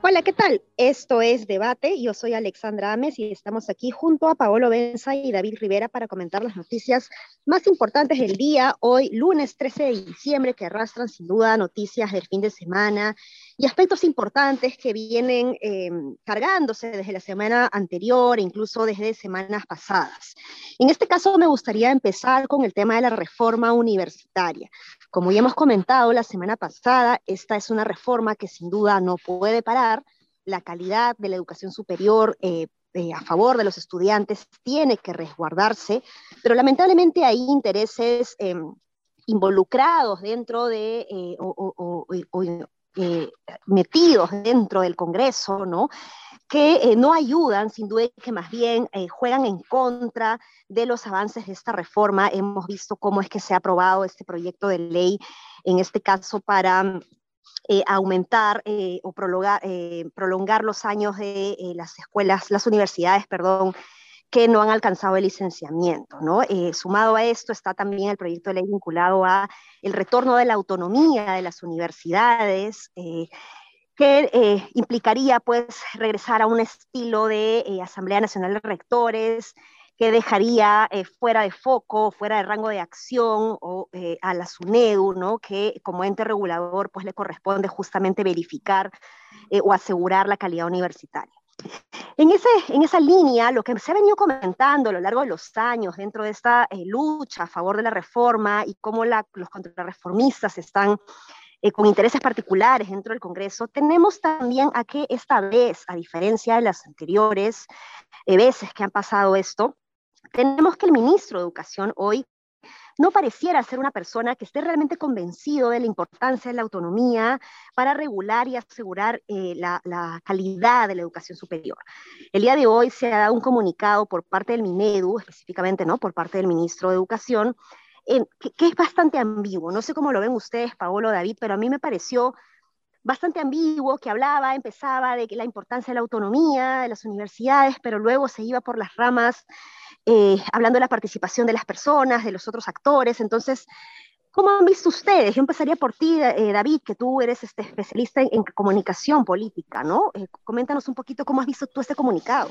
Hola, ¿qué tal? Esto es Debate. Yo soy Alexandra Ames y estamos aquí junto a Paolo Benza y David Rivera para comentar las noticias más importantes del día, hoy lunes 13 de diciembre, que arrastran sin duda noticias del fin de semana y aspectos importantes que vienen eh, cargándose desde la semana anterior incluso desde semanas pasadas. En este caso me gustaría empezar con el tema de la reforma universitaria. Como ya hemos comentado la semana pasada, esta es una reforma que sin duda no puede parar. La calidad de la educación superior eh, eh, a favor de los estudiantes tiene que resguardarse, pero lamentablemente hay intereses em, involucrados dentro de, o, eh, metidos dentro del Congreso, ¿no? que no ayudan, sin duda, que más bien juegan en contra de los avances de esta reforma. Hemos visto cómo es que se ha aprobado este proyecto de ley, en este caso para aumentar o prolongar, prolongar, los años de las escuelas, las universidades, perdón, que no han alcanzado el licenciamiento. ¿no? Eh, sumado a esto está también el proyecto de ley vinculado a el retorno de la autonomía de las universidades, eh, que eh, implicaría pues regresar a un estilo de Asamblea Nacional de Rectores, que dejaría fuera de foco, fuera de rango de acción o, a la SUNEDU, ¿no? que como ente regulador pues le corresponde justamente verificar o asegurar la calidad universitaria. En, ese, en esa línea, lo que se ha venido comentando a lo largo de los años dentro de esta eh, lucha a favor de la reforma y cómo la, los contrarreformistas están eh, con intereses particulares dentro del Congreso, tenemos también a que esta vez, a diferencia de las anteriores eh, veces que han pasado esto, tenemos que el ministro de Educación hoy no pareciera ser una persona que esté realmente convencido de la importancia de la autonomía para regular y asegurar eh, la, calidad de la educación superior. El día de hoy se ha dado un comunicado por parte del Minedu, específicamente ¿no? por parte del ministro de Educación, que, es bastante ambiguo. No sé cómo lo ven ustedes, Paolo, David, pero a mí me pareció bastante ambiguo, que hablaba, empezaba de que la importancia de la autonomía de las universidades, pero luego se iba por las ramas eh, hablando de la participación de las personas, de los otros actores. Entonces, ¿cómo han visto ustedes? Yo empezaría por ti, eh, David, que tú eres este especialista en, comunicación política, ¿no? Eh, coméntanos un poquito cómo has visto tú este comunicado.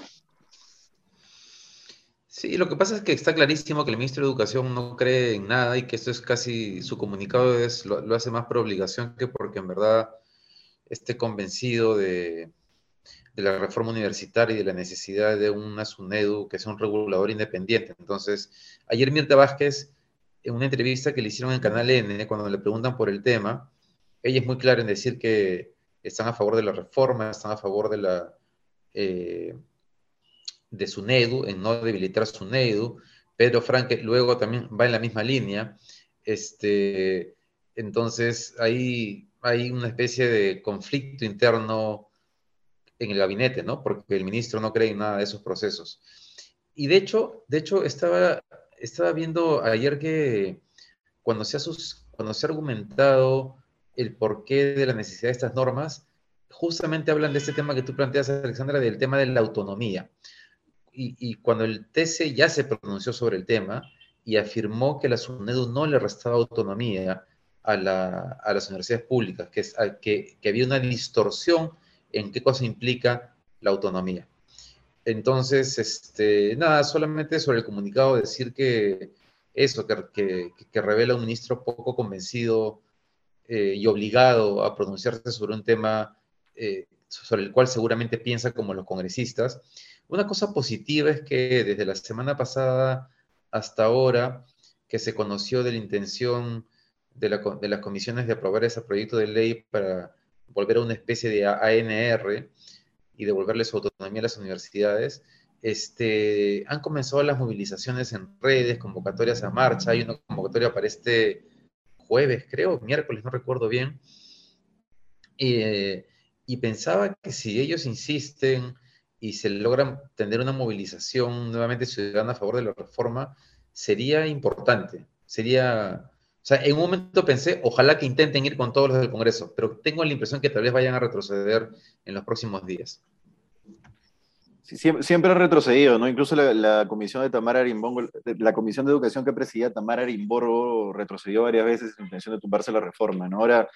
Sí, lo que pasa es que está clarísimo que el ministro de Educación no cree en nada y que esto es casi, su comunicado es, lo hace más por obligación que porque en verdad esté convencido de, de la reforma universitaria y de la necesidad de una SUNEDU que sea un regulador independiente. Entonces, ayer Mirta Vázquez, en una entrevista que le hicieron en Canal N, cuando le preguntan por el tema, ella es muy clara en decir que están a favor de la reforma, están a favor de la eh, de SUNEDU, en no debilitar SUNEDU. Pedro Franque luego también va en la misma línea. Este, entonces, hay una especie de conflicto interno en el gabinete, ¿no? Porque el ministro no cree en nada de esos procesos. Y de hecho, de hecho estaba, estaba viendo ayer que cuando se, ha cuando se ha argumentado el porqué de la necesidad de estas normas, justamente hablan de este tema que tú planteas, Alexandra, del tema de la autonomía. Y, y cuando el TC ya se pronunció sobre el tema y afirmó que la SUNEDU no le restaba autonomía a, la, a las universidades públicas, que, es, que, que había una distorsión en qué cosa implica la autonomía. Entonces, este, nada, solamente sobre el comunicado decir que eso, que, que, revela un ministro poco convencido eh, y obligado a pronunciarse sobre un tema eh, sobre el cual seguramente piensa como los congresistas. Una cosa positiva es que desde la semana pasada hasta ahora, que se conoció de la intención de las comisiones de aprobar ese proyecto de ley para volver a una especie de ANR y devolverle su autonomía a las universidades, este, han comenzado las movilizaciones en redes, convocatorias a marcha, hay una convocatoria para este jueves, creo, miércoles, no recuerdo bien, eh, y pensaba que si ellos insisten y se logran tener una movilización nuevamente ciudadana a favor de la reforma, sería importante, sería sea, en un momento pensé, ojalá que intenten ir con todos los del Congreso, pero tengo la impresión que tal vez vayan a retroceder en los próximos días. siempre, ha retrocedido, ¿no? Incluso la, comisión de Tamara Arimbongo, la comisión de educación que presidía Tamara Arimborgo retrocedió varias veces en intención de tumbarse la reforma, ¿no? Ahora,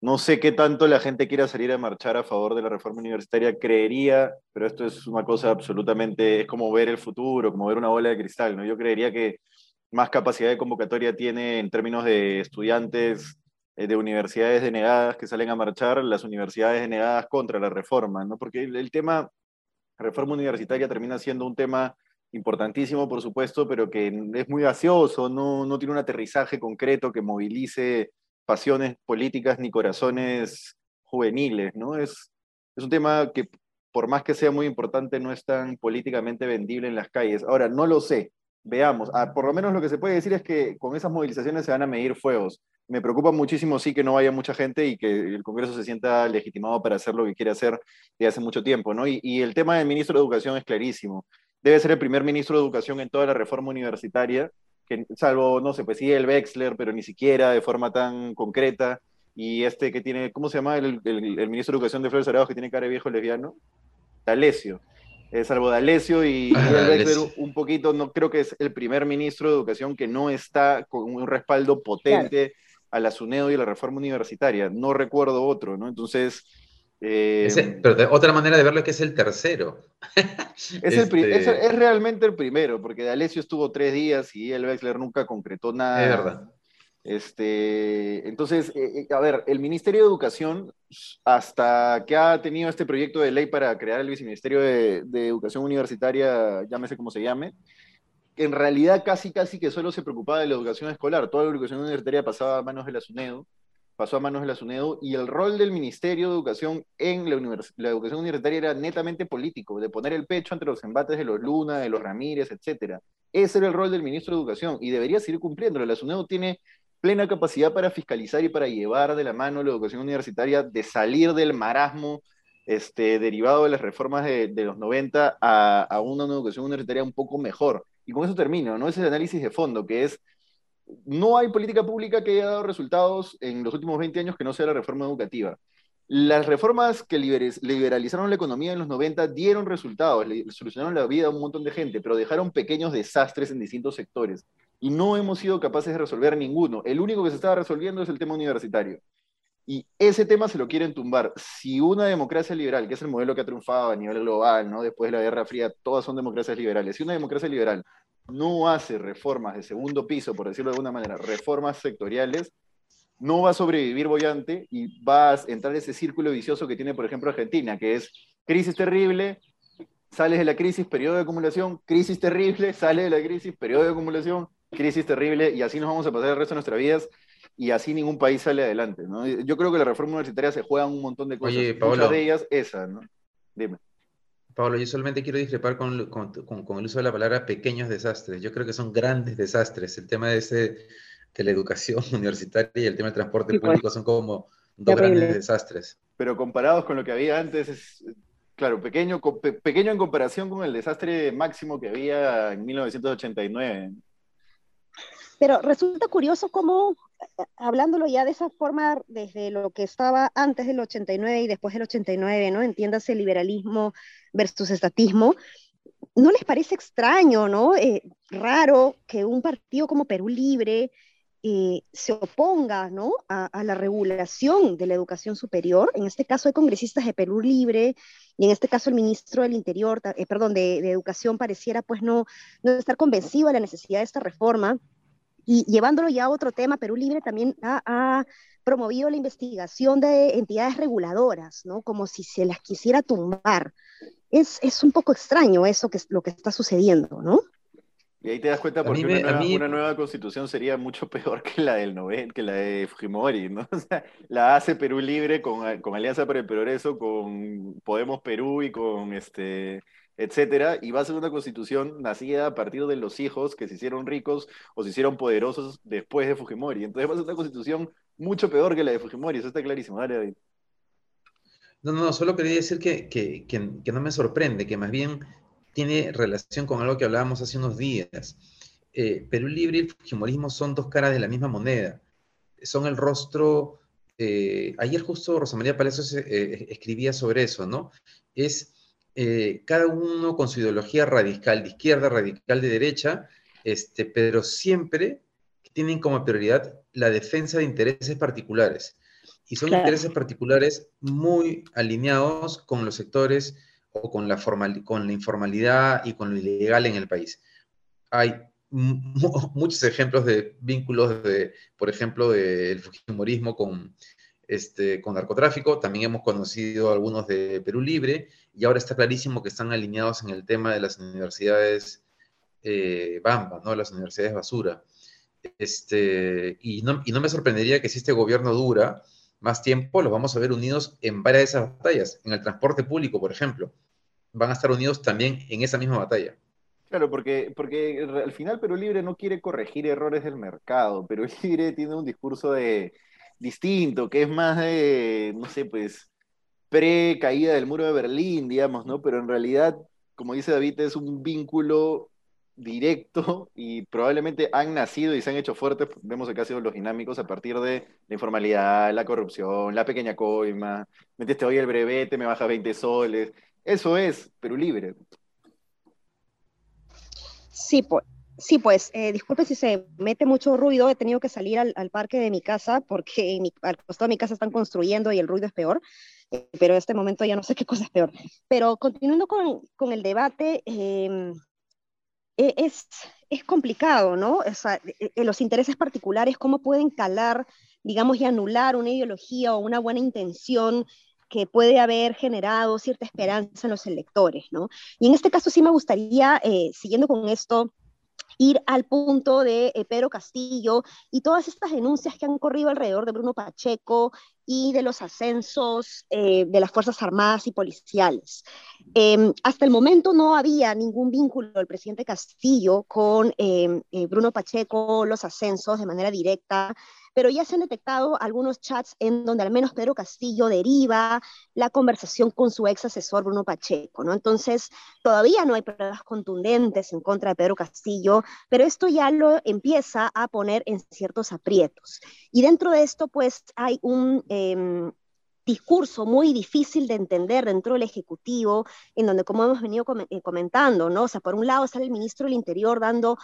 no sé qué tanto la gente quiera salir a marchar a favor de la reforma universitaria, creería, pero esto es una cosa absolutamente, es como ver el futuro, como ver una bola de cristal, ¿no? Yo creería que más capacidad de convocatoria tiene en términos de estudiantes eh, de universidades denegadas que salen a marchar, las universidades denegadas contra la reforma, ¿no? Porque el tema reforma universitaria termina siendo un tema importantísimo, por supuesto, pero que es muy gaseoso, no, no tiene un aterrizaje concreto que movilice pasiones políticas ni corazones juveniles, ¿no? Es, es un tema que, por más que sea muy importante, no es tan políticamente vendible en las calles. Ahora, no lo sé, veamos. Ah, por lo menos lo que se puede decir es que con esas movilizaciones se van a medir fuegos me preocupa muchísimo, sí, que no vaya mucha gente y que el Congreso se sienta legitimado para hacer lo que quiere hacer desde hace mucho tiempo, ¿no? Y, el tema del ministro de Educación es clarísimo. Debe ser el primer ministro de Educación en toda la reforma universitaria, que, salvo, no sé, pues sí, el Wexler, pero ni siquiera de forma tan concreta. Y este que tiene, ¿cómo se llama el, ministro de Educación de Flores Arados que tiene cara de viejo lesbiano? D'Alessio. Eh, salvo D'Alessio y, ah, el Wexler un poquito, no creo que es el primer ministro de Educación que no está con un respaldo potente a la SUNEDO y a la reforma universitaria. No recuerdo otro, ¿no? Entonces... Eh, pero de otra manera de verlo es que es el tercero. es, este es, realmente el primero, porque de Alessio estuvo tres días y el Wexler nunca concretó nada. Es verdad. Este, entonces, eh, eh, a ver, el Ministerio de Educación, hasta que ha tenido este proyecto de ley para crear el Viceministerio de, de Educación Universitaria, llámese como se llame, en realidad casi casi que solo se preocupaba de la educación escolar. Toda la educación universitaria pasaba a manos de la SUNEDO, pasó a manos de la SUNEDO, y el rol del Ministerio de Educación en la, la, educación universitaria era netamente político, de poner el pecho ante los embates de los Luna, de los Ramírez, etc. Ese era el rol del ministro de Educación, y debería seguir cumpliéndolo. La SUNEDO tiene plena capacidad para fiscalizar y para llevar de la mano la educación universitaria, de salir del marasmo este, derivado de las reformas de, los 90 a, a, una educación universitaria un poco mejor. Y con eso termino, ¿no? Ese es el análisis de fondo, que es, no hay política pública que haya dado resultados en los últimos 20 años que no sea la reforma educativa. Las reformas que liberalizaron la economía en los 90 dieron resultados, solucionaron la vida a un montón de gente, pero dejaron pequeños desastres en distintos sectores. Y no hemos sido capaces de resolver ninguno. El único que se estaba resolviendo es el tema universitario. Y ese tema se lo quieren tumbar. Si una democracia liberal, que es el modelo que ha triunfado a nivel global, ¿no? después de la Guerra Fría, todas son democracias liberales. Si una democracia liberal no hace reformas de segundo piso, por decirlo de alguna manera, reformas sectoriales, no va a sobrevivir bollante y va a entrar ese círculo vicioso que tiene, por ejemplo, Argentina, que es crisis terrible, sales de la crisis, periodo de acumulación, crisis terrible, sales de la crisis, periodo de acumulación, crisis terrible, y así nos vamos a pasar el resto de nuestras vidas y así ningún país sale adelante. ¿no? Yo creo que la reforma universitaria se juega un montón de cosas. Oye, Muchas de ellas, esa, ¿no? Dime. Pablo, yo solamente quiero discrepar con, con, con, el uso de la palabra pequeños desastres. Yo creo que son grandes desastres. El tema de, ese, de la educación universitaria y el tema del transporte pues. público son como dos grandes desastres. Pero comparados con lo que había antes, es, claro, pequeño, pequeño en comparación con el desastre máximo que había en 1989. Pero resulta curioso cómo, eh, hablándolo ya de esa forma, desde lo que estaba antes del 89 y después del 89, ¿no? Entiéndase liberalismo versus estatismo, ¿no les parece extraño, ¿no? Eh, raro que un partido como Perú Libre eh, se oponga, ¿no? A, la regulación de la educación superior. En este caso hay congresistas de Perú Libre y en este caso el ministro del Interior, perdón, de, de, Educación pareciera pues no, no estar convencido de la necesidad de esta reforma y llevándolo ya a otro tema, Perú Libre también ha, promovido la investigación de entidades reguladoras, ¿no? Como si se las quisiera tumbar. Es, es un poco extraño eso que es lo que está sucediendo, ¿no? Y ahí te das cuenta porque una, nueva, una, nueva, constitución sería mucho peor que la del noven, que la de Fujimori, ¿no? O sea, la hace Perú Libre con, con Alianza para el Progreso, con Podemos Perú y con este etcétera, y va a ser una constitución nacida a partir de los hijos que se hicieron ricos o se hicieron poderosos después de Fujimori. Entonces va a ser una constitución mucho peor que la de Fujimori, eso está clarísimo. Dale, David. No, no, solo quería decir que, que, que, no me sorprende, que más bien tiene relación con algo que hablábamos hace unos días. Eh, Perú Libre y el Fujimorismo son dos caras de la misma moneda. Son el rostro. Eh, ayer justo Rosa María Palacios eh, escribía sobre eso, ¿no? Es eh, cada uno con su ideología radical, de izquierda, radical de derecha, este, pero siempre tienen como prioridad la defensa de intereses particulares. Y son intereses particulares muy alineados con los sectores o con la, formal, con la informalidad y con lo ilegal en el país. Hay muchos ejemplos de vínculos, de, por ejemplo, del fujimorismo con, este, con narcotráfico. También hemos conocido algunos de Perú Libre y ahora está clarísimo que están alineados en el tema de las universidades eh, Bamba, ¿no? las universidades basura. Este, y, no, y no me sorprendería que si este gobierno dura más tiempo, los vamos a ver unidos en varias de esas batallas. En el transporte público, por ejemplo, van a estar unidos también en esa misma batalla. Claro, porque, porque al final Perú Libre no quiere corregir errores del mercado. Perú Libre tiene un discurso de distinto, que es más de, no sé, pues, pre-caída del muro de Berlín, digamos, ¿no? Pero en realidad, como dice David, es un vínculo directo y probablemente han nacido y se han hecho fuertes, vemos que ha sido los dinámicos a partir de la informalidad, la corrupción, la pequeña coima, metiste hoy el brevete, me baja 20 soles. Eso es Perú Libre. Sí, pues, sí, pues eh, disculpe si se mete mucho ruido, he tenido que salir al, parque de mi casa porque al costado de mi casa están construyendo y el ruido es peor, eh, pero en este momento ya no sé qué cosa es peor. Pero continuando con, el debate, em, e, es, es complicado, ¿no? O sea, e, e, los intereses particulares, cómo pueden calar, digamos, y anular una ideología o una buena intención que puede haber generado cierta esperanza en los electores, ¿no? Y en este caso sí me gustaría, eh, siguiendo con esto, ir al punto de eh, Pedro Castillo y todas estas denuncias que han corrido alrededor de Bruno Pacheco y de los ascensos eh, de las Fuerzas Armadas y policiales. Em, hasta el momento no había ningún vínculo del presidente Castillo con em, Bruno Pacheco, los ascensos de manera directa pero ya se han detectado algunos chats en donde al menos Pedro Castillo deriva la conversación con su ex asesor Bruno Pacheco, ¿no? Entonces, todavía no hay pruebas contundentes en contra de Pedro Castillo, pero esto ya lo empieza a poner en ciertos aprietos. Y dentro de esto, pues, hay un... Em, discurso muy difícil de entender dentro del Ejecutivo, en donde, como hemos venido eh, comentando, ¿no? O sea, por un lado sale el ministro del Interior dando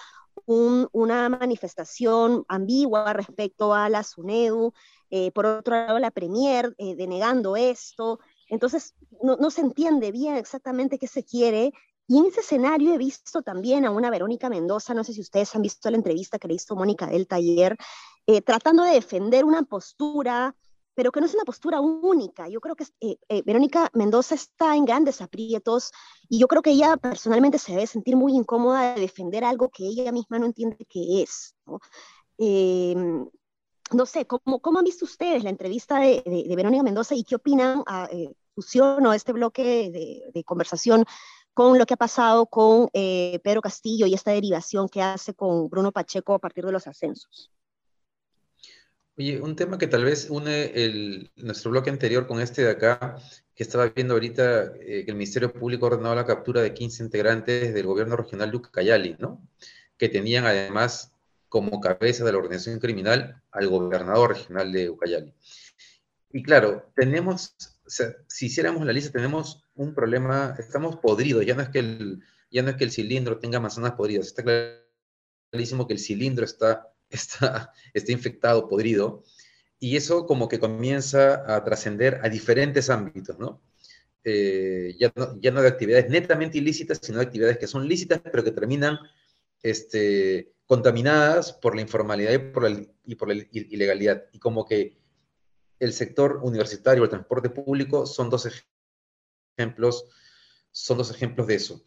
una manifestación ambigua respecto a la SUNEDU, eh, por otro lado la Premier eh, denegando esto, entonces no, no, se entiende bien exactamente qué se quiere. Y en ese escenario he visto también a una Verónica Mendoza, no sé si ustedes han visto la entrevista que le hizo Mónica del taller, eh, tratando de defender una postura pero que no es una postura única. Yo creo que eh, eh, Verónica Mendoza está en grandes aprietos y yo creo que ella personalmente se debe sentir muy incómoda de defender algo que ella misma no entiende qué es. ¿no? Em, no sé, ¿cómo, ¿cómo, han visto ustedes la entrevista de, de, Verónica Mendoza y qué opinan a eh, fusión o este bloque de, de, conversación con lo que ha pasado con eh, Pedro Castillo y esta derivación que hace con Bruno Pacheco a partir de los ascensos? Oye, un tema que tal vez une nuestro bloque anterior con este de acá, que estaba viendo ahorita eh, que el Ministerio Público ha ordenado la captura de 15 integrantes del gobierno regional de Ucayali, ¿no? Que tenían además como cabeza de la organización criminal al gobernador regional de Ucayali. Y claro, tenemos, o sea, si hiciéramos la lista, tenemos un problema, estamos podridos, ya no es que el, ya no es que el cilindro tenga manzanas podridas, está clarísimo que el cilindro está está, está infectado, podrido, y eso como que comienza a trascender a diferentes ámbitos, ¿no? Eh, ya ¿no? Ya no de actividades netamente ilícitas, sino de actividades que son lícitas, pero que terminan este, contaminadas por la informalidad y por la, y por la ilegalidad. Y como que el sector universitario, el transporte público, son dos ejemplos, son dos ejemplos de eso.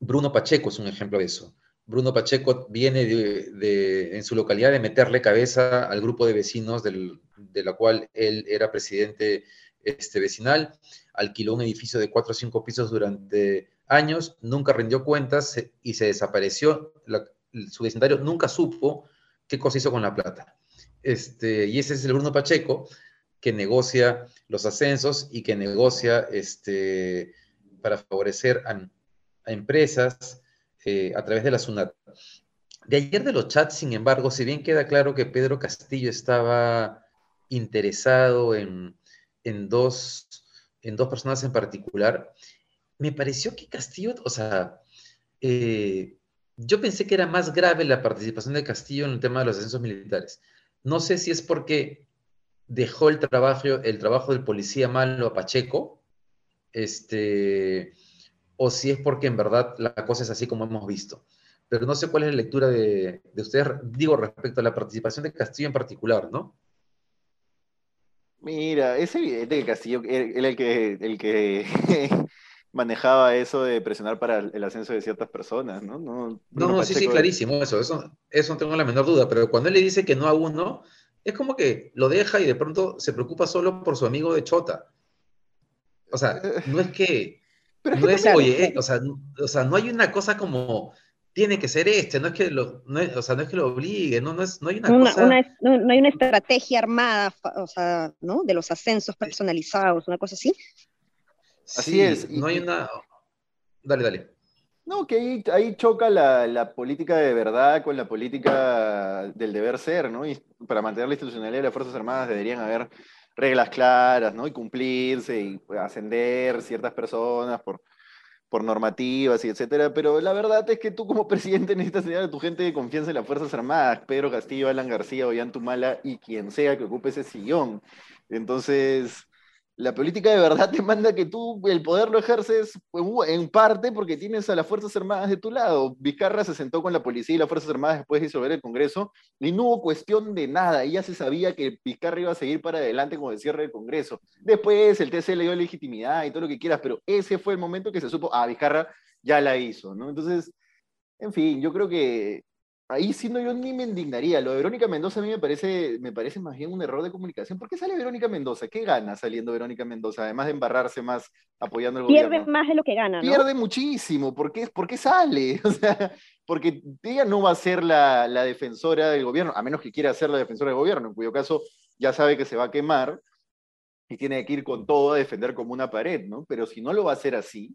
Bruno Pacheco es un ejemplo de eso. Bruno Pacheco viene de, en su localidad de meterle cabeza al grupo de vecinos de la cual él era presidente este, vecinal, alquiló un edificio de cuatro o cinco pisos durante años, nunca rindió cuentas y se desapareció. su vecindario nunca supo qué cosa hizo con la plata. Este, y ese es el Bruno Pacheco que negocia los ascensos y que negocia este, para favorecer a, a empresas eh, a través de la SUNAT. De ayer de los chats, sin embargo, si bien queda claro que Pedro Castillo estaba interesado en, dos, en dos personas en particular, me pareció que Castillo, o sea, eh, yo pensé que era más grave la participación de Castillo en el tema de los ascensos militares. No sé si es porque dejó el trabajo, el trabajo del policía malo a Pacheco, este, o si es porque en verdad la cosa es así como hemos visto. Pero no sé cuál es la lectura de, ustedes, digo, respecto a la participación de Castillo en particular, ¿no? Mira, es evidente que Castillo era el que, el que manejaba eso de presionar para el ascenso de ciertas personas, ¿no? No, no, sí, sí, clarísimo, eso, eso, eso no tengo la menor duda, pero cuando él le dice que no a uno, es como que lo deja y de pronto se preocupa solo por su amigo de Chota. O sea, no es que, no es, oye, o, sea, o sea, no hay una cosa como, tiene que ser este, no es que lo, no o sea, no es que lo obligue, no, no, es, no hay una, cosa... no, hay una estrategia armada, o sea, ¿no? De los ascensos personalizados, una cosa así. Así es. No hay una. Dale, dale. No, que ahí, choca la, política de verdad con la política del deber ser, ¿no? Y para mantener la institucionalidad de las Fuerzas Armadas deberían haber reglas claras, ¿no? Y cumplirse y ascender ciertas personas por, por normativas y etcétera. Pero la verdad es que tú como presidente necesitas tener a tu gente de confianza en las Fuerzas Armadas, Pedro Castillo, Alan García, Ollantumala y quien sea que ocupe ese sillón. Entonces la política de verdad te manda que tú el poder lo ejerces en parte porque tienes a las Fuerzas Armadas de tu lado. Vizcarra se sentó con la policía y las Fuerzas Armadas después de disolver el Congreso y no hubo cuestión de nada. Ya se sabía que Vizcarra iba a seguir para adelante con el cierre del Congreso. Después el TC le dio legitimidad y todo lo que quieras, pero ese fue el momento que se supo, ah, Vizcarra ya la hizo, ¿no? Entonces, en fin, yo creo que ahí sí no yo ni me indignaría. Lo de Verónica Mendoza a mí me parece, me parece más bien un error de comunicación. ¿Por qué sale Verónica Mendoza? ¿Qué gana saliendo Verónica Mendoza? Además de embarrarse más apoyando al Pierde gobierno. Pierde más de lo que gana, ¿no? Pierde muchísimo. ¿Por qué, ¿Por qué sale? O sea, porque ella no va a ser la, la, defensora del gobierno, a menos que quiera ser la defensora del gobierno, en cuyo caso ya sabe que se va a quemar y tiene que ir con todo a defender como una pared, ¿no? Pero si no lo va a hacer así,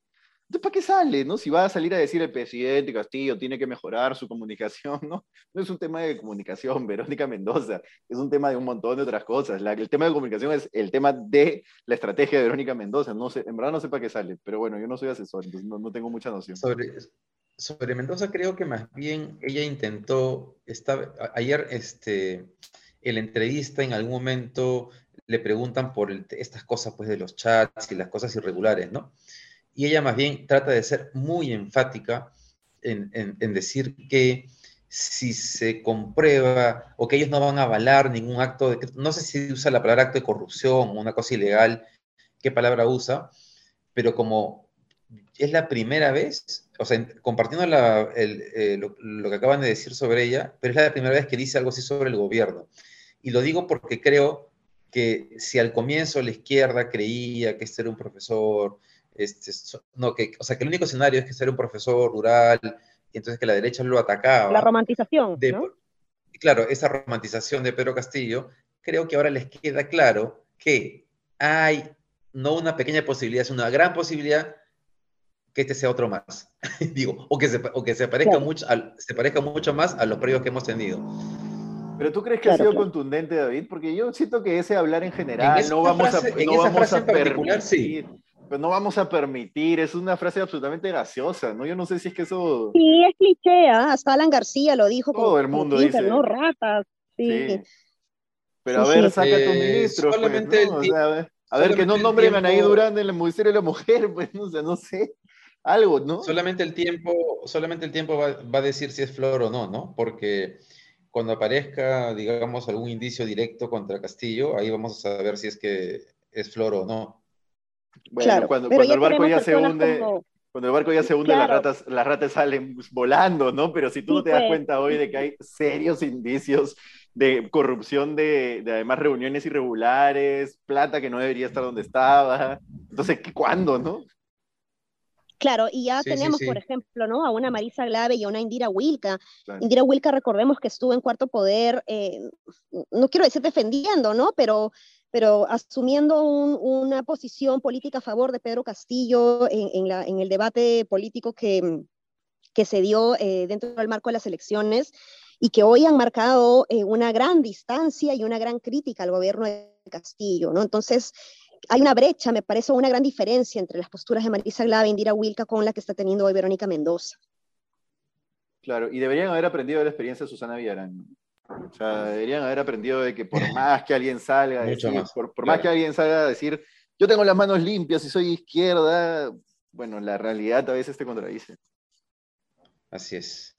¿para qué sale? ¿no? Si va a salir a decir el presidente Castillo tiene que mejorar su comunicación, ¿no? No es un tema de comunicación, Verónica Mendoza, es un tema de un montón de otras cosas. el tema de comunicación es el tema de la estrategia de Verónica Mendoza. No sé, en verdad no sé para qué sale, pero bueno, yo no soy asesor, entonces no, tengo mucha noción. Sobre, Mendoza creo que más bien ella intentó, ayer este, el entrevista en algún momento le preguntan por estas cosas pues de los chats y las cosas irregulares, ¿no? Y ella más bien trata de ser muy enfática en, decir que si se comprueba o que ellos no van a avalar ningún acto de, no sé si usa la palabra acto de corrupción o una cosa ilegal, qué palabra usa, pero como es la primera vez, o sea, compartiendo eh, lo, lo, que acaban de decir sobre ella, pero es la primera vez que dice algo así sobre el gobierno. Y lo digo porque creo que si al comienzo la izquierda creía que este era un profesor este, no, que, o sea, que el único escenario es que ser un profesor rural y entonces que la derecha lo atacaba. La romantización. Claro, esa romantización de Pedro Castillo, creo que ahora les queda claro que hay no una pequeña posibilidad, es una gran posibilidad que este sea otro más. Digo, o que se, o que se, parezca mucho, se parezca mucho más a los previos que hemos tenido. Pero tú crees que ha sido contundente, David, porque yo siento que ese hablar en general no vamos a, no vamos a permitir, sí pero no vamos a permitir, es una frase absolutamente graciosa, ¿no? Yo no sé si es que eso... Sí, es cliché, ¿ah? hasta Alan García lo dijo. Todo el mundo dice. ¿no? Ratas, sí. Pero a ver, saca a tu eh, ministro. Pues, solamente a ver, que no nombren a Anaí Durán en el Ministerio de la Mujer, pues, no sé, no sé. Algo, ¿no? Solamente el tiempo, solamente el tiempo va, va a decir si es flor o no, ¿no? Porque cuando aparezca, digamos, algún indicio directo contra Castillo, ahí vamos a saber si es que es flor o no. Bueno, cuando, cuando el barco ya se hunde, cuando el barco ya se hunde, las, ratas, las ratas salen volando, ¿no? Pero si tú no te das pues. cuenta hoy de que hay serios indicios de corrupción de, de, además reuniones irregulares, plata que no debería estar donde estaba, entonces, ¿cuándo, no? Claro, y ya tenemos, por ejemplo, ¿no? A una Marisa Glave y a una Indira Wilka. Indira Wilka, recordemos que estuvo en cuarto poder, eh, no quiero decir defendiendo, ¿no? Pero pero asumiendo una posición política a favor de Pedro Castillo en, el debate político que, que se dio eh, dentro del marco de las elecciones y que hoy han marcado eh, una gran distancia y una gran crítica al gobierno de Castillo, ¿no? Entonces, hay una brecha, me parece una gran diferencia entre las posturas de Marisa Glava e Indira Wilka con la que está teniendo hoy Verónica Mendoza. Claro, y deberían haber aprendido de la experiencia de Susana Villarán. O sea, deberían haber aprendido de que por más que alguien salga a decir, por, más que alguien salga a decir, yo tengo las manos limpias y soy izquierda, bueno, la realidad a veces te contradice. Así es.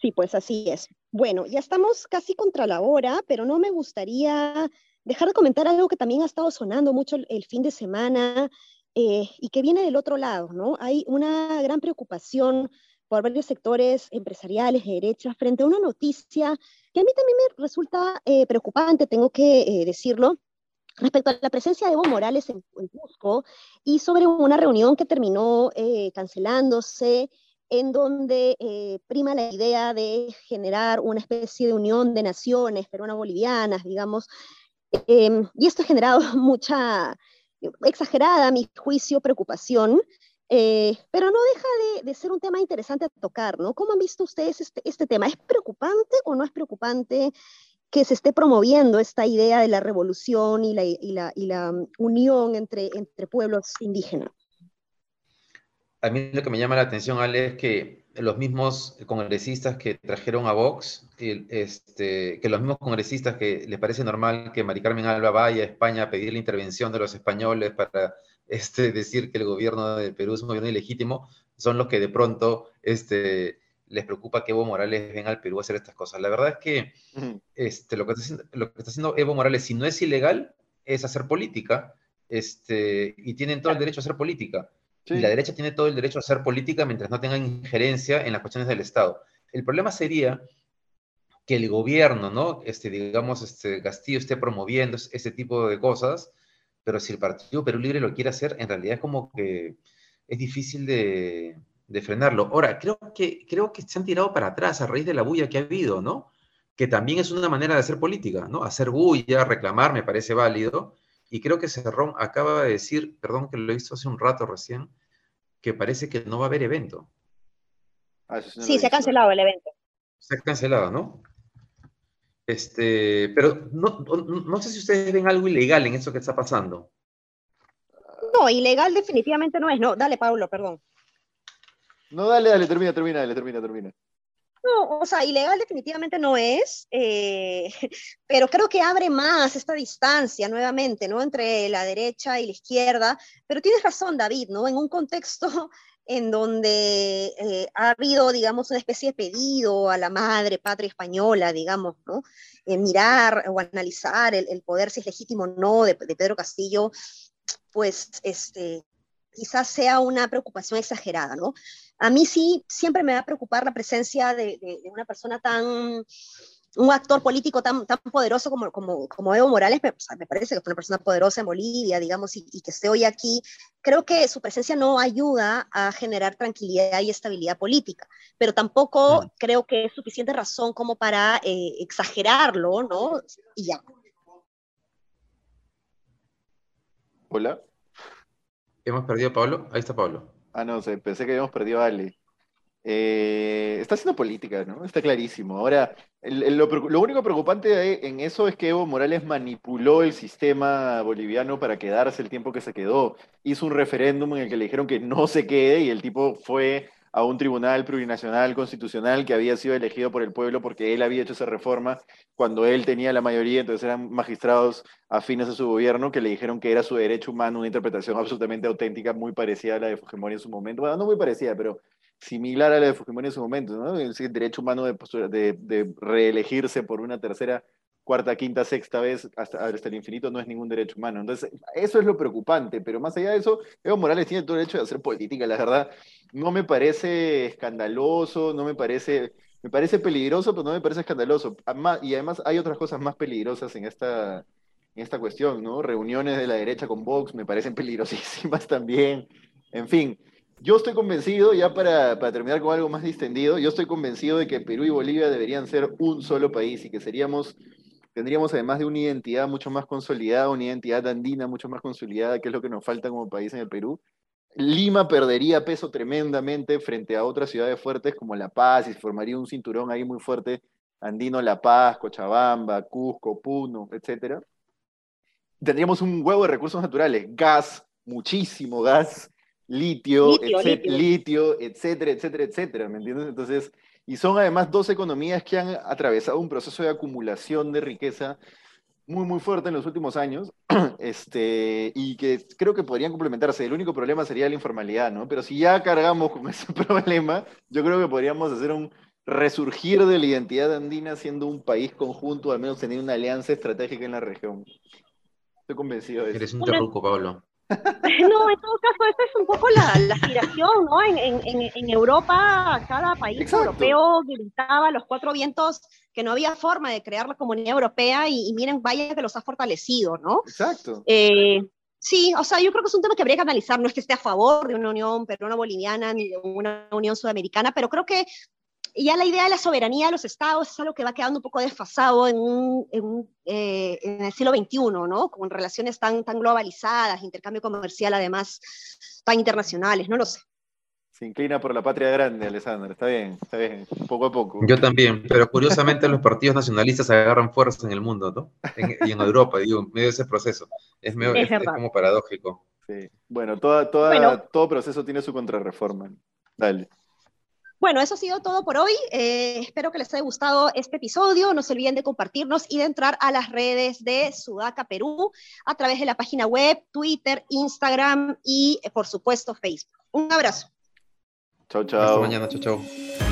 Sí, pues así es. Bueno, ya estamos casi contra la hora, pero no me gustaría dejar de comentar algo que también ha estado sonando mucho el, fin de semana eh, y que viene del otro lado, ¿no? Hay una gran preocupación por varios sectores empresariales de derecha frente a una noticia que a mí también me resulta eh, preocupante, tengo que eh, decirlo, respecto a la presencia de Evo Morales en, Cusco y sobre una reunión que terminó cancelándose en donde prima la idea de generar una especie de unión de naciones peruano-bolivianas, digamos, Em, y esto ha generado mucha, exagerada a mi juicio, preocupación, eh, pero no deja de, ser un tema interesante a tocar, ¿no? ¿Cómo han visto ustedes este, este, tema? ¿Es preocupante o no es preocupante que se esté promoviendo esta idea de la revolución y la, y la, y la um, unión entre, entre pueblos indígenas? A mí lo que me llama la atención, Ale, es que los mismos congresistas que trajeron a Vox, este, que los mismos congresistas que les parece normal que Mari Carmen Alba vaya a España a pedir la intervención de los españoles para este, decir que el gobierno de Perú es un gobierno ilegítimo, son los que de pronto este, les preocupa que Evo Morales venga al Perú a hacer estas cosas. La verdad es que este, lo, que está haciendo, lo que está haciendo Evo Morales, si no es ilegal, es hacer política, este, y tienen todo el derecho a hacer política. Y la derecha tiene todo el derecho a hacer política mientras no tengan injerencia en las cuestiones del Estado. El problema sería que el gobierno, ¿no? Este, digamos, este, Castillo esté promoviendo ese tipo de cosas, pero si el Partido Perú Libre lo quiere hacer, en realidad es como que es difícil de, frenarlo. Ahora, creo que, creo que se han tirado para atrás a raíz de la bulla que ha habido, ¿no? Que también es una manera de hacer política, ¿no? Hacer bulla, reclamar, me parece válido, y creo que Cerrón acaba de decir, perdón que lo he visto hace un rato recién, que parece que no va a haber evento. Ah, sí, se ha cancelado el evento. Se ha cancelado, ¿no? Este, pero no, sé si ustedes ven algo ilegal en eso que está pasando. No, ilegal definitivamente no es. No, dale, Pablo, perdón. No, dale, dale, termina, termina, dale, termina, termina. No, o sea, ilegal definitivamente no es, eh, pero creo que abre más esta distancia nuevamente, ¿no? Entre la derecha y la izquierda. Pero tienes razón, David, ¿no? En un contexto en donde eh, ha habido, digamos, una especie de pedido a la madre patria española, digamos, ¿no? mirar o analizar el, poder, si es legítimo o no, de, de Pedro Castillo, pues este, quizás sea una preocupación exagerada, ¿no? A mí sí, siempre me va a preocupar la presencia de, una persona tan, un actor político tan, tan poderoso como, como, como Evo Morales, me, me, parece que fue una persona poderosa en Bolivia, digamos, y, que esté hoy aquí, creo que su presencia no ayuda a generar tranquilidad y estabilidad política, pero tampoco creo que es suficiente razón como para eh, exagerarlo, ¿no? Y ya. Hola. ¿Hemos perdido a Pablo? Ahí está Pablo. Ah, no sé, pensé que habíamos perdido a Ale. Eh, está haciendo política, ¿no? Está clarísimo. Ahora, lo, único preocupante en eso es que Evo Morales manipuló el sistema boliviano para quedarse el tiempo que se quedó. Hizo un referéndum en el que le dijeron que no se quede y el tipo fue a un tribunal plurinacional constitucional que había sido elegido por el pueblo porque él había hecho esa reforma cuando él tenía la mayoría, entonces eran magistrados afines a su gobierno que le dijeron que era su derecho humano, una interpretación absolutamente auténtica, muy parecida a la de Fujimori en su momento, bueno, no muy parecida, pero similar a la de Fujimori en su momento, ¿no? El derecho humano de, de, de reelegirse por una tercera cuarta, quinta, sexta vez hasta, hasta, el infinito no es ningún derecho humano. Entonces, eso es lo preocupante, pero más allá de eso, Evo Morales tiene todo el derecho de hacer política, la verdad. No me parece escandaloso, no me parece, me parece peligroso, pero no me parece escandaloso. y además hay otras cosas más peligrosas en esta, en esta cuestión, ¿no? Reuniones de la derecha con Vox me parecen peligrosísimas también. En fin, yo estoy convencido, ya para, para, terminar con algo más distendido, yo estoy convencido de que Perú y Bolivia deberían ser un solo país y que seríamos tendríamos además de una identidad mucho más consolidada, una identidad andina mucho más consolidada, que es lo que nos falta como país en el Perú. Lima perdería peso tremendamente frente a otras ciudades fuertes como La Paz y se formaría un cinturón ahí muy fuerte andino La Paz, Cochabamba, Cusco, Puno, etc. tendríamos un huevo de recursos naturales, gas, muchísimo gas, litio, Litio, etcé- litio. litio, etcétera, etcétera, etcétera, ¿me entiendes? Entonces, y son además dos economías que han atravesado un proceso de acumulación de riqueza muy, muy fuerte en los últimos años, este, y que creo que podrían complementarse. El único problema sería la informalidad, ¿no? Pero si ya cargamos con ese problema, yo creo que podríamos hacer un resurgir de la identidad andina siendo un país conjunto, al menos teniendo una alianza estratégica en la región. Estoy convencido de eso. Eres un terruco, Pablo. No, en todo caso, esta es un poco la, la aspiración, ¿no? En, en- en- Europa, cada país Exacto. europeo gritaba los cuatro vientos que no había forma de crear la comunidad europea y, y miren, vaya que los ha fortalecido, ¿no? Exacto. Eh, sí, o sea, yo creo que es un tema que habría que analizar. No es que esté a favor de una unión peruano-boliviana ni de una unión sudamericana, pero creo que ya la idea de la soberanía de los estados es algo que va quedando un poco desfasado en, un- en un, eh, en el siglo XXI, ¿no? Con relaciones tan, tan globalizadas, intercambio comercial además tan internacionales, no lo sé. Se inclina por la patria grande, Alessandra. Está bien, está bien. Poco a poco. Yo también, pero curiosamente los partidos nacionalistas agarran fuerza en el mundo, ¿no? En- y en Europa, digo, en medio de ese proceso. Es, medio- Es es- es como paradójico. Sí. Bueno, toda, toda, Bueno. todo proceso tiene su contrarreforma. Dale. Bueno, eso ha sido todo por hoy. Eh, espero que les haya gustado este episodio. No se olviden de compartirnos y de entrar a las redes de Sudaca Perú a través de la página web, Twitter, Instagram y, por supuesto, Facebook. Un abrazo. Chao, Hasta chao. mañana, chao, chao.